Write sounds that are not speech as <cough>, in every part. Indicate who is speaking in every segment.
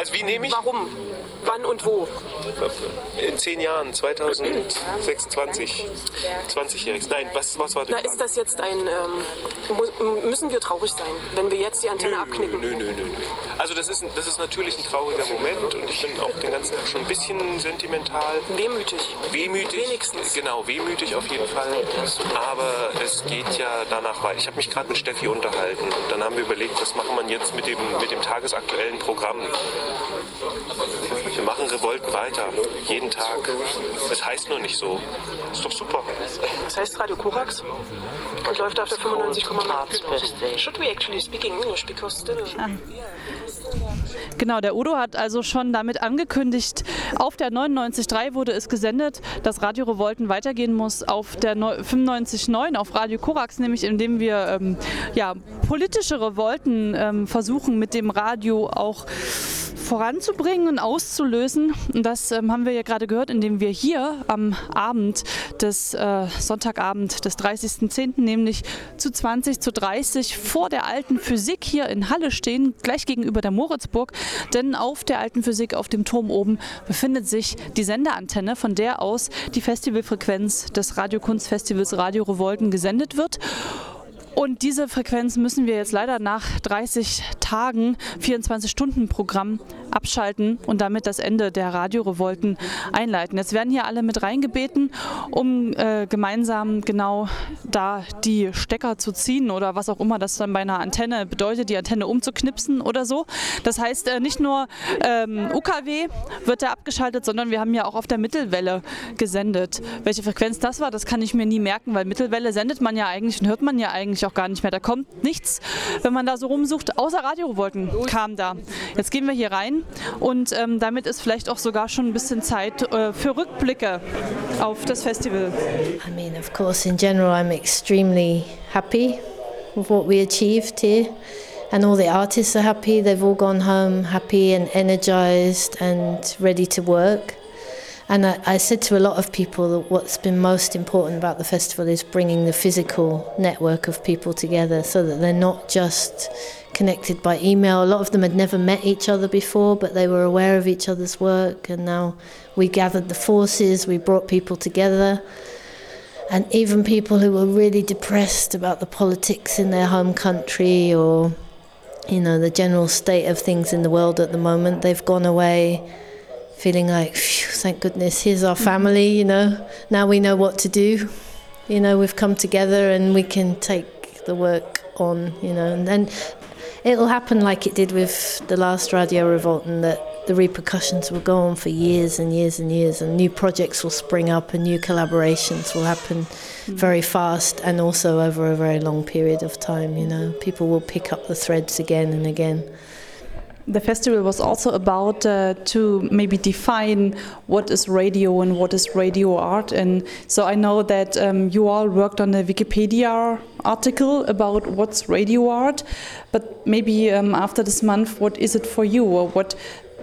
Speaker 1: Also wie nehme ich?
Speaker 2: Warum? Wann und wo?
Speaker 1: In zehn Jahren, 2026, 20-jähriges. Nein, was, was war
Speaker 2: Na,
Speaker 1: denn?
Speaker 2: ist das jetzt ein. Ähm, müssen wir traurig sein, wenn wir jetzt die Antenne abknicken?
Speaker 1: Nö, nö, nö, nö. Also das ist, das ist natürlich ein trauriger Moment und ich bin auch den ganzen Tag schon ein bisschen sentimental.
Speaker 2: Wehmütig.
Speaker 1: Wehmütig.
Speaker 2: Wenigstens.
Speaker 1: Genau, wehmütig auf jeden Fall. Aber es geht ja danach weiter. Ich habe mich gerade mit Steffi unterhalten und dann haben wir überlegt, was machen wir jetzt mit dem, mit dem tagesaktuellen Programm. Wir machen Revolten weiter, jeden Tag. Es heißt nur nicht so. Ist doch super.
Speaker 2: Das heißt Radio Korax und läuft auf der 95,9. Should we actually speak English because still.
Speaker 3: Genau, der Udo hat also schon damit angekündigt, auf der 99.3 wurde es gesendet, dass Radio Revolten weitergehen muss auf der neu- 95.9 auf Radio Korax, nämlich indem wir ähm, ja, politische Revolten ähm, versuchen mit dem Radio auch voranzubringen und auszulösen. Und das ähm, haben wir ja gerade gehört, indem wir hier am Abend des äh, Sonntagabend des 30.10., nämlich zu 20 zu 30 vor der alten Physik hier in Halle stehen, gleich gegenüber der Moritzburg. Denn auf der alten Physik, auf dem Turm oben, befindet sich die Sendeantenne, von der aus die Festivalfrequenz des Radiokunstfestivals Radio Revolten gesendet wird. Und diese Frequenz müssen wir jetzt leider nach 30 Tagen 24-Stunden-Programm abschalten und damit das Ende der Radiorevolten einleiten. Jetzt werden hier alle mit reingebeten, um äh, gemeinsam genau da die Stecker zu ziehen oder was auch immer das dann bei einer Antenne bedeutet, die Antenne umzuknipsen oder so. Das heißt, äh, nicht nur ähm, UKW wird da abgeschaltet, sondern wir haben ja auch auf der Mittelwelle gesendet. Welche Frequenz das war, das kann ich mir nie merken, weil Mittelwelle sendet man ja eigentlich und hört man ja eigentlich auch gar nicht mehr. Da kommt nichts, wenn man da so rumsucht, außer Radiorevolten kam da. Jetzt gehen wir hier rein und ähm, damit ist vielleicht auch sogar schon ein bisschen Zeit äh, für Rückblicke auf das Festival.
Speaker 4: I mean, of course, in general, I'm extremely happy with what we achieved here. And all the artists are happy. They've all gone home happy and energized and ready to work. And I, I said to a lot of people that what's been most important about the festival is bringing the physical network of people together so that they're not just connected by email. A lot of them had never met each other before, but they were aware of each other's work. And now we gathered the forces, we brought people together. And even people who were really depressed about the politics in their home country or, you know, the general state of things in the world at the moment, they've gone away feeling like, "Phew, thank goodness, here's our family, you know, now we know what to do. You know, we've come together and we can take the work on, you know, and then it'll happen like it did with the last Radio Revolt and that the repercussions will go on for years and years and years and new projects will spring up and new collaborations will happen mm. very fast and also over a very long period of time, you know. People will pick up the threads again and again.
Speaker 3: The festival was also about uh, to maybe define what is radio and what is radio art. And so I know that um, you all worked on a Wikipedia article about what's radio art. But maybe um, after this month, what is it for you? Or what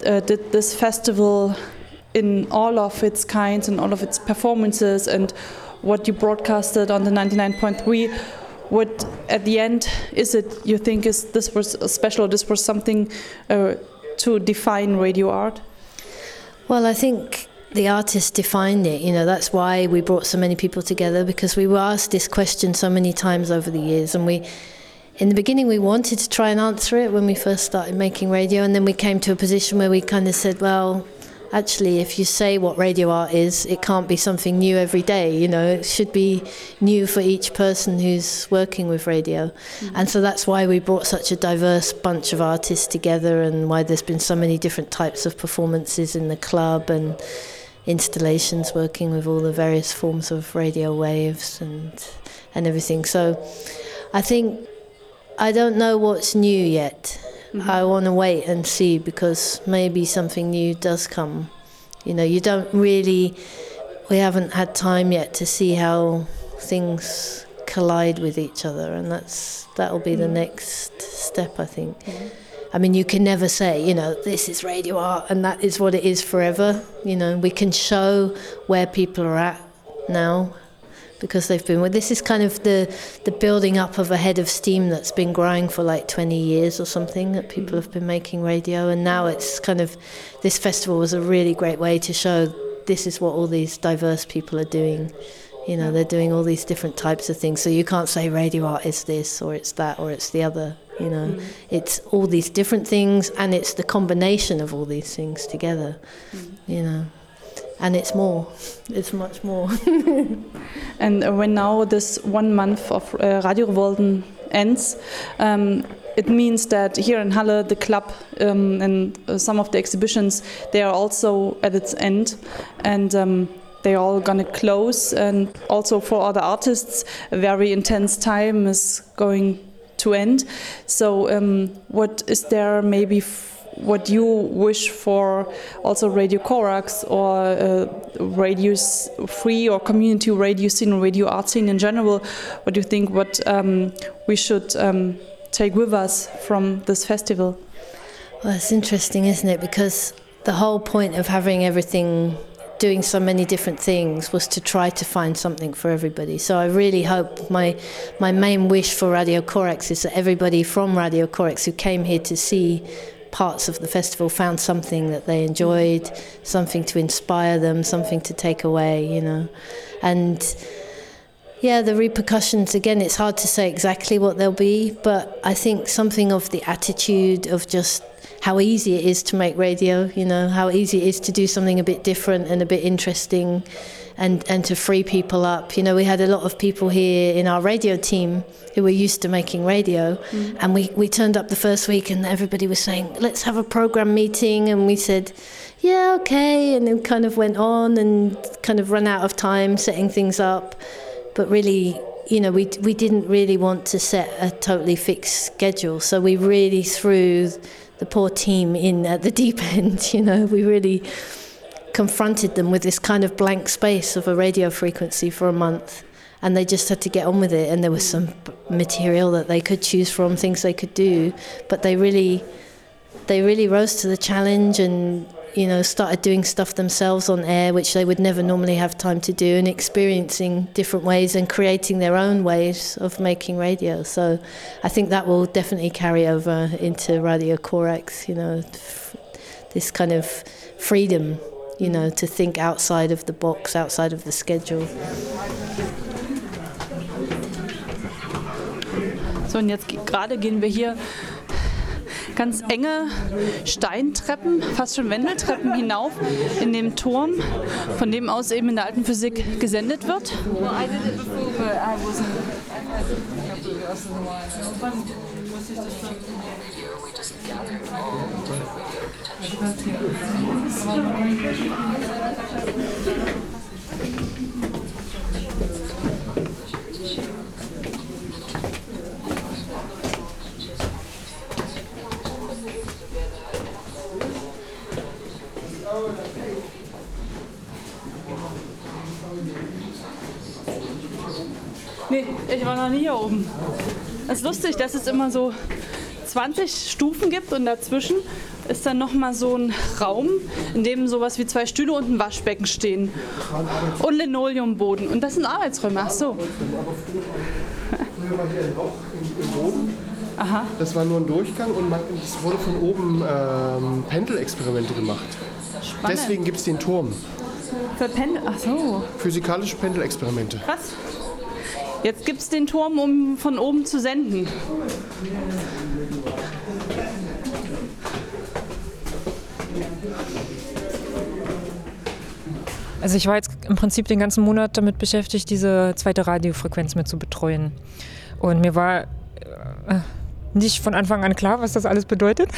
Speaker 3: uh, did this festival, in all of its kinds and all of its performances, and what you broadcasted on the 99.3? What at the end is it you think is this was special this was something uh, to define radio art
Speaker 4: Well, I think the artist defined it. You know, that's why we brought so many people together because we were asked this question so many times over the years, and we. In the beginning, we wanted to try and answer it when we first started making radio, and then we came to a position where we kind of said, well, actually, if you say what radio art is, it can't be something new every day. You know, it should be new for each person who's working with radio. Mm-hmm. And so that's why we brought such a diverse bunch of artists together, and why there's been so many different types of performances in the club and installations working with all the various forms of radio waves and and everything. So I think I don't know what's new yet. I mm-hmm. want to wait and see because maybe something new does come. You know, you don't really, we haven't had time yet to see how things collide with each other, and that's that'll be the mm. next step, I think. Mm-hmm. I mean, you can never say, you know, this is radio art and that is what it is forever. You know, we can show where people are at now, because they've been. Well, this is kind of the the building up of a head of steam that's been growing for like 20 years or something. That people have been making radio, and now it's kind of this festival was a really great way to show this is what all these diverse people are doing. You know, they're doing all these different types of things. So you can't say radio art is this or it's that or it's the other. You know, mm. it's all these different things, and it's the combination of all these things together. Mm. You know and it's more. It's much more. <laughs>
Speaker 3: and when now this one month of uh, Radio Revolten ends, um, it means that here in Halle, the club um, and uh, some of the exhibitions, they are also at its end, and um, they're all gonna close. And also for other artists, a very intense time is going to end. So, um, what is there maybe? What you wish for also Radio Corax or uh, radio free or community radio scene or radio art scene in general, what do you think what um, we should um, take with us from this festival?
Speaker 4: Well, it's interesting, isn't it? Because the whole point of having everything doing so many different things was to try to find something for everybody. So I really hope my my main wish for Radio Corax is that everybody from Radio Corax who came here to see parts of the festival found something that they enjoyed, something to inspire them, something to take away, you know. And yeah, the repercussions, again, it's hard to say exactly what they'll be, but I think something of the attitude of just how easy it is to make radio, you know, how easy it is to do something a bit different and a bit interesting and, and to free people up. You know, we had a lot of people here in our radio team who were used to making radio, mm. and we, we turned up the first week and everybody was saying, let's have a program meeting. And we said, yeah, okay. And then kind of went on and kind of run out of time setting things up. But really, you know, we, we didn't really want to set a totally fixed schedule. So we really threw the poor team in at the deep <laughs> end, you know, we really confronted them with this kind of blank space of a radio frequency for a month and they just had to get on with it and there was some material that they could choose from things they could do but they really they really rose to the challenge and you know started doing stuff themselves on air which they would never normally have time to do and experiencing different ways and creating their own ways of making radio. So i think that will definitely carry over into radio corex you know this kind of freedom you know, to think outside of the box, outside of the schedule.
Speaker 3: So, und jetzt gerade gehen wir hier ganz enge Steintreppen, fast schon Wendeltreppen hinauf in dem Turm, von dem aus eben in der alten Physik gesendet wird. Nee, ich war noch nie hier oben. Es ist lustig, dass es immer so 20 Stufen gibt und dazwischen ist dann nochmal so ein Raum, in dem sowas wie zwei Stühle und ein Waschbecken stehen. Und Linoleumboden. Und das sind Arbeitsräume. Ach so.
Speaker 5: Früher war hier ein Loch im, Boden. Aha. Das war nur ein Durchgang und man, es wurde von oben ähm, Pendelexperimente gemacht. Spannend. Deswegen gibt es den Turm.
Speaker 3: Für Pendel? Ach so.
Speaker 5: Physikalische Pendelexperimente.
Speaker 3: Krass. Jetzt gibt es den Turm, um von oben zu senden.
Speaker 6: Also ich war jetzt im Prinzip den ganzen Monat damit beschäftigt, diese zweite Radiofrequenz mit zu betreuen. Und mir war äh, nicht von Anfang an klar, was das alles bedeutet.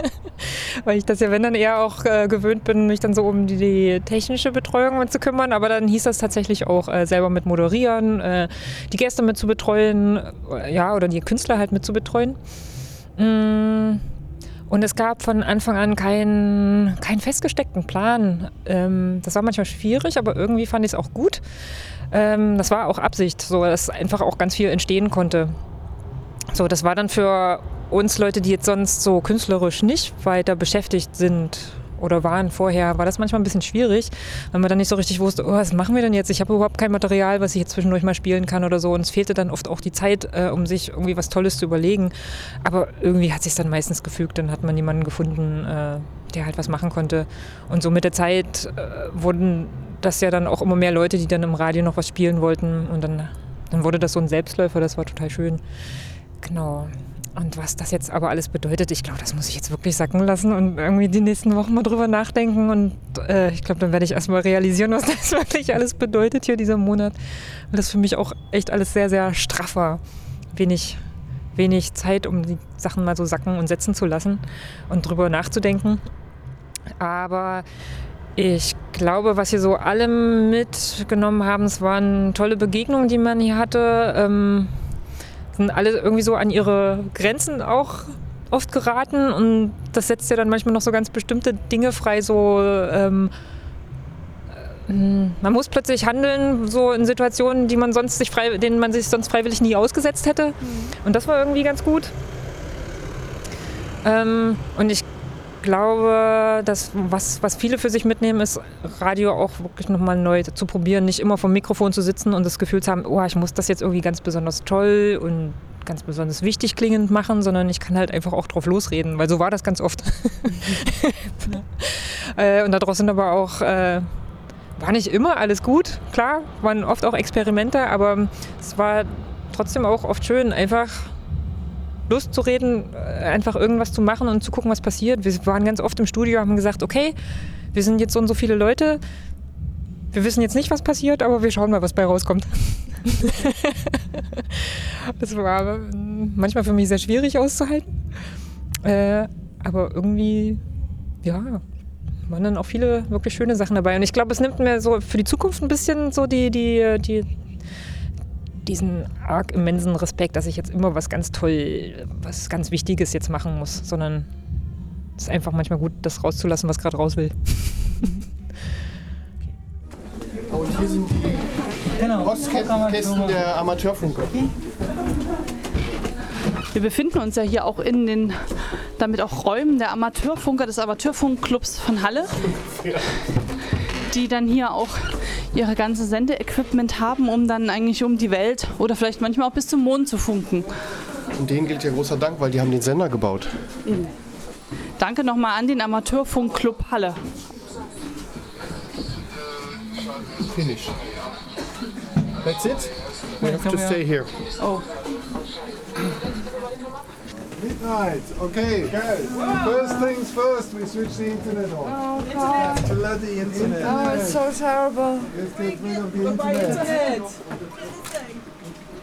Speaker 6: <laughs> Weil ich das ja, wenn dann eher auch äh, gewöhnt bin, mich dann so um die, die, technische Betreuung zu kümmern. Aber dann hieß das tatsächlich auch äh, selber mit moderieren, äh, die Gäste mit zu betreuen, äh, ja, oder die Künstler halt mit zu betreuen. Mm und es gab von Anfang an keinen, keinen festgesteckten Plan. Ähm, das war manchmal schwierig, aber irgendwie fand ich es auch gut. Ähm, das war auch Absicht, so dass einfach auch ganz viel entstehen konnte. So, das war dann für uns Leute, die jetzt sonst so künstlerisch nicht weiter beschäftigt sind, oder waren vorher, war das manchmal ein bisschen schwierig, weil man dann nicht so richtig wusste, oh, was machen wir denn jetzt? Ich habe überhaupt kein Material, was ich jetzt zwischendurch mal spielen kann oder so. Und es fehlte dann oft auch die Zeit, äh, um sich irgendwie was Tolles zu überlegen. Aber irgendwie hat sich dann meistens gefügt, dann hat man jemanden gefunden, äh, der halt was machen konnte. Und so mit der Zeit äh, wurden das ja dann auch immer mehr Leute, die dann im Radio noch was spielen wollten. Und dann, dann wurde das so ein Selbstläufer, das war total schön. Genau. Und was das jetzt aber alles bedeutet, ich glaube, das muss ich jetzt wirklich sacken lassen und irgendwie die nächsten Wochen mal drüber nachdenken. Und äh, ich glaube, dann werde ich erstmal realisieren, <laughs> was das wirklich alles bedeutet hier dieser Monat. Weil das für mich auch echt alles sehr, sehr straff war. Wenig, wenig Zeit, um die Sachen mal so sacken und setzen zu lassen und drüber nachzudenken. Aber ich glaube, was hier so alle mitgenommen haben, es waren tolle Begegnungen, die man hier hatte. Ähm, sind alle irgendwie so an ihre Grenzen auch oft geraten und das setzt ja dann manchmal noch so ganz bestimmte Dinge frei, so ähm, äh, man muss plötzlich handeln, so in Situationen, die man sonst sich frei, denen man sich sonst freiwillig nie ausgesetzt hätte. Mhm. Und das war irgendwie ganz gut. Ähm, und ich glaube, dass was, was viele für sich mitnehmen, ist, Radio auch wirklich nochmal neu zu probieren, nicht immer vom Mikrofon zu sitzen und das Gefühl zu haben, oh, ich muss das jetzt irgendwie ganz besonders toll und ganz besonders wichtig klingend machen, sondern ich kann halt einfach auch drauf losreden, weil so war das ganz oft. <laughs> äh, und daraus sind aber auch, äh, war nicht immer alles gut, klar, waren oft auch Experimente, aber es war trotzdem auch oft schön, einfach Lust zu reden, äh, einfach irgendwas zu machen und zu gucken, was passiert. Wir waren ganz oft im Studio, haben gesagt, okay, wir sind jetzt so und so viele Leute. Wir wissen jetzt nicht, was passiert, aber wir schauen mal, was bei rauskommt. <laughs> das war manchmal für mich sehr schwierig auszuhalten. Äh, aber irgendwie, ja, waren dann auch viele wirklich schöne Sachen dabei. Und ich glaube, es nimmt mir so für die Zukunft ein bisschen so die, die, die diesen arg immensen Respekt, dass ich jetzt immer was ganz toll, was ganz Wichtiges jetzt machen muss, sondern es ist einfach manchmal gut, das rauszulassen, was gerade raus will. <laughs>
Speaker 5: Und hier sind die genau. Postkästen der Amateurfunker.
Speaker 3: Wir befinden uns ja hier auch in den, damit auch Räumen der Amateurfunker des Amateurfunkclubs von Halle, <laughs> die dann hier auch ihre ganze Sendeequipment haben, um dann eigentlich um die Welt oder vielleicht manchmal auch bis zum Mond zu funken.
Speaker 5: Und denen gilt ja großer Dank, weil die haben den Sender gebaut.
Speaker 3: Mhm. Danke nochmal an den Amateurfunkclub Halle.
Speaker 5: Finish. That's it? We have to stay here.
Speaker 3: Oh.
Speaker 7: Midnight. Okay. okay. First things first, we switch the internet on.
Speaker 8: Oh, God.
Speaker 7: Bloody internet.
Speaker 8: Oh, it's so terrible.
Speaker 7: Let's get rid of the internet.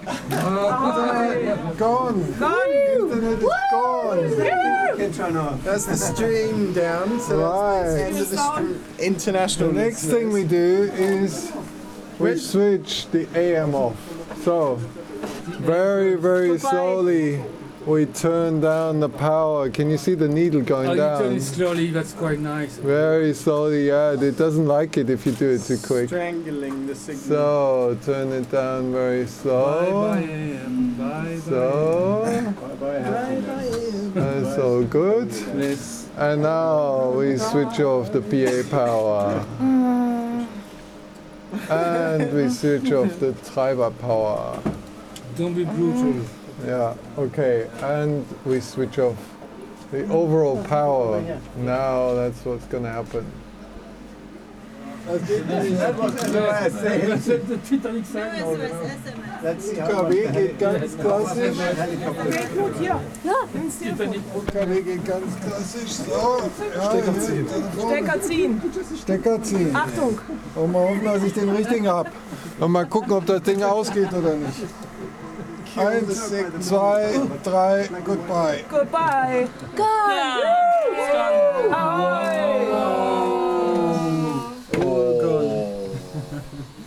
Speaker 7: Uh, gone.
Speaker 8: Gone.
Speaker 7: Internet is gone.
Speaker 8: Can off.
Speaker 7: That's the stream down. So right.
Speaker 8: That's the
Speaker 7: international. The next thing we do is we switch the AM off. So very, very slowly we turn down the power. Can you see the needle going
Speaker 9: oh,
Speaker 7: down?
Speaker 9: you turn it slowly, that's quite nice.
Speaker 7: Very slowly, yeah. It doesn't like it if you do it too quick.
Speaker 8: Strangling the signal.
Speaker 7: So, turn it down very slow.
Speaker 9: Bye bye AM, bye
Speaker 7: so,
Speaker 8: bye bye happiness.
Speaker 7: That's so good.
Speaker 9: Yes.
Speaker 7: And now we switch off the PA power. and we switch off the Treiber power.
Speaker 9: Don't be brutal.
Speaker 7: Yeah, okay, and we switch off the overall power. Now that's what's gonna happen.
Speaker 8: UKW
Speaker 7: geht ganz klassisch. UKW geht ganz klassisch. So, ja,
Speaker 8: Stecker ziehen. Stecker ziehen.
Speaker 7: Stecker ziehen.
Speaker 8: Achtung.
Speaker 7: Und mal hoffen, dass ich den richtigen habe. Und mal gucken, ob das Ding ausgeht oder nicht. Eins, zwei, drei, goodbye.
Speaker 8: Goodbye.
Speaker 2: Go!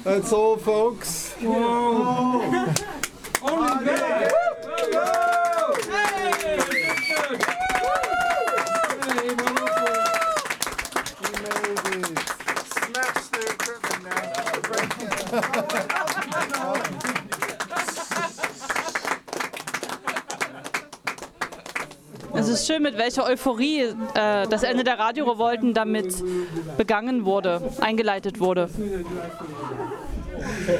Speaker 7: That's all, folks.
Speaker 9: Whoa. Only good.
Speaker 7: Smash the equipment now. <laughs>
Speaker 3: ist schön, mit welcher Euphorie äh, das Ende der Radiorevolten damit begangen wurde, eingeleitet wurde.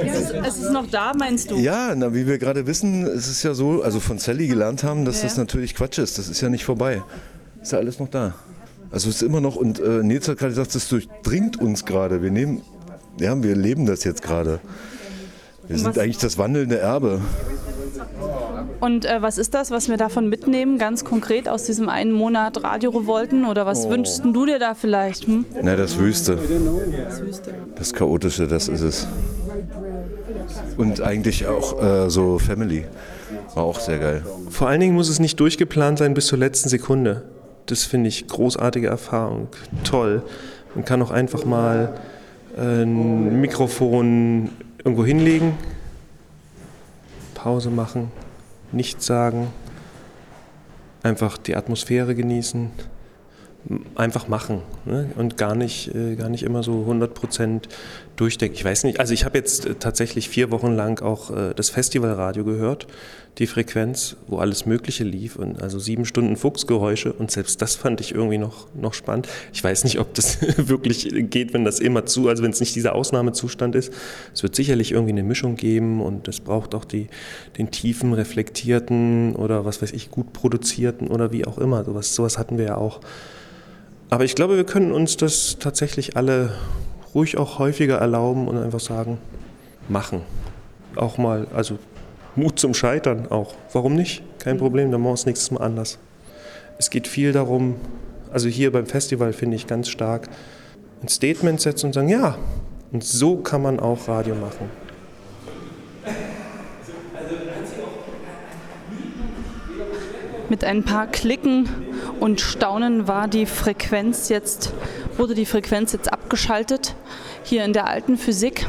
Speaker 3: Es ist, es ist noch da, meinst du?
Speaker 10: Ja, na, wie wir gerade wissen, es ist ja so, also von Sally gelernt haben, dass
Speaker 3: Ja.
Speaker 10: das natürlich Quatsch ist. Das ist ja nicht vorbei. Ist ja alles noch da. Also es ist immer noch, und äh, Nils hat gerade gesagt, das durchdringt uns gerade. Wir nehmen, ja, wir leben das jetzt gerade. Wir sind
Speaker 3: Was-
Speaker 10: eigentlich das wandelnde Erbe.
Speaker 3: Und äh, was ist das, was wir davon mitnehmen, ganz konkret aus diesem einen Monat Radiorevolten? Oder was
Speaker 10: Oh.
Speaker 3: wünschst du dir da vielleicht? Hm?
Speaker 10: Na, das Wüste. Das Chaotische, das ist es. Und eigentlich auch äh, so Family. War auch sehr geil.
Speaker 1: Vor allen Dingen muss es nicht durchgeplant sein bis zur letzten Sekunde. Das finde ich großartige Erfahrung. Toll. Man kann auch einfach mal äh, ein Mikrofon irgendwo hinlegen, Pause machen, nichts sagen, einfach die Atmosphäre genießen, einfach machen ne? und gar nicht, äh, gar nicht immer so 100% durchdenken. Ich weiß nicht, also ich habe jetzt äh, tatsächlich vier Wochen lang auch äh, das Festivalradio gehört, die Frequenz, wo alles Mögliche lief und also sieben Stunden Fuchsgeräusche und selbst das fand ich irgendwie noch, noch spannend. Ich weiß nicht, ob das <laughs> wirklich geht, wenn das immer zu, also wenn es nicht dieser Ausnahmezustand ist. Es wird sicherlich irgendwie eine Mischung geben und es braucht auch die, den tiefen, reflektierten oder was weiß ich, gut produzierten oder wie auch immer. Sowas, sowas hatten wir ja auch. Aber ich glaube, wir können uns das tatsächlich alle ruhig auch häufiger erlauben und einfach sagen, machen. Auch mal, also Mut zum Scheitern auch. Warum nicht? Kein Problem, dann machen wir es nächstes Mal anders. Es geht viel darum, also hier beim Festival finde ich ganz stark, ein Statement setzen und sagen, ja, und so kann man auch Radio machen.
Speaker 3: Mit ein paar Klicken und Staunen war die Frequenz jetzt, wurde die Frequenz jetzt abgeschaltet hier in der alten Physik.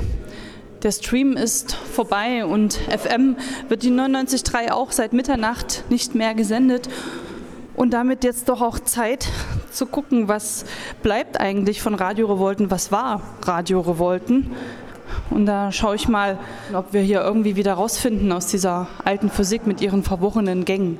Speaker 3: Der Stream ist vorbei und FM wird die 99.3 auch seit Mitternacht nicht mehr gesendet. Und damit jetzt doch auch Zeit zu gucken, was bleibt eigentlich von Radio Revolten, was war Radio Revolten. Und da schaue ich mal, ob wir hier irgendwie wieder rausfinden aus dieser alten Physik mit ihren verworrenen Gängen.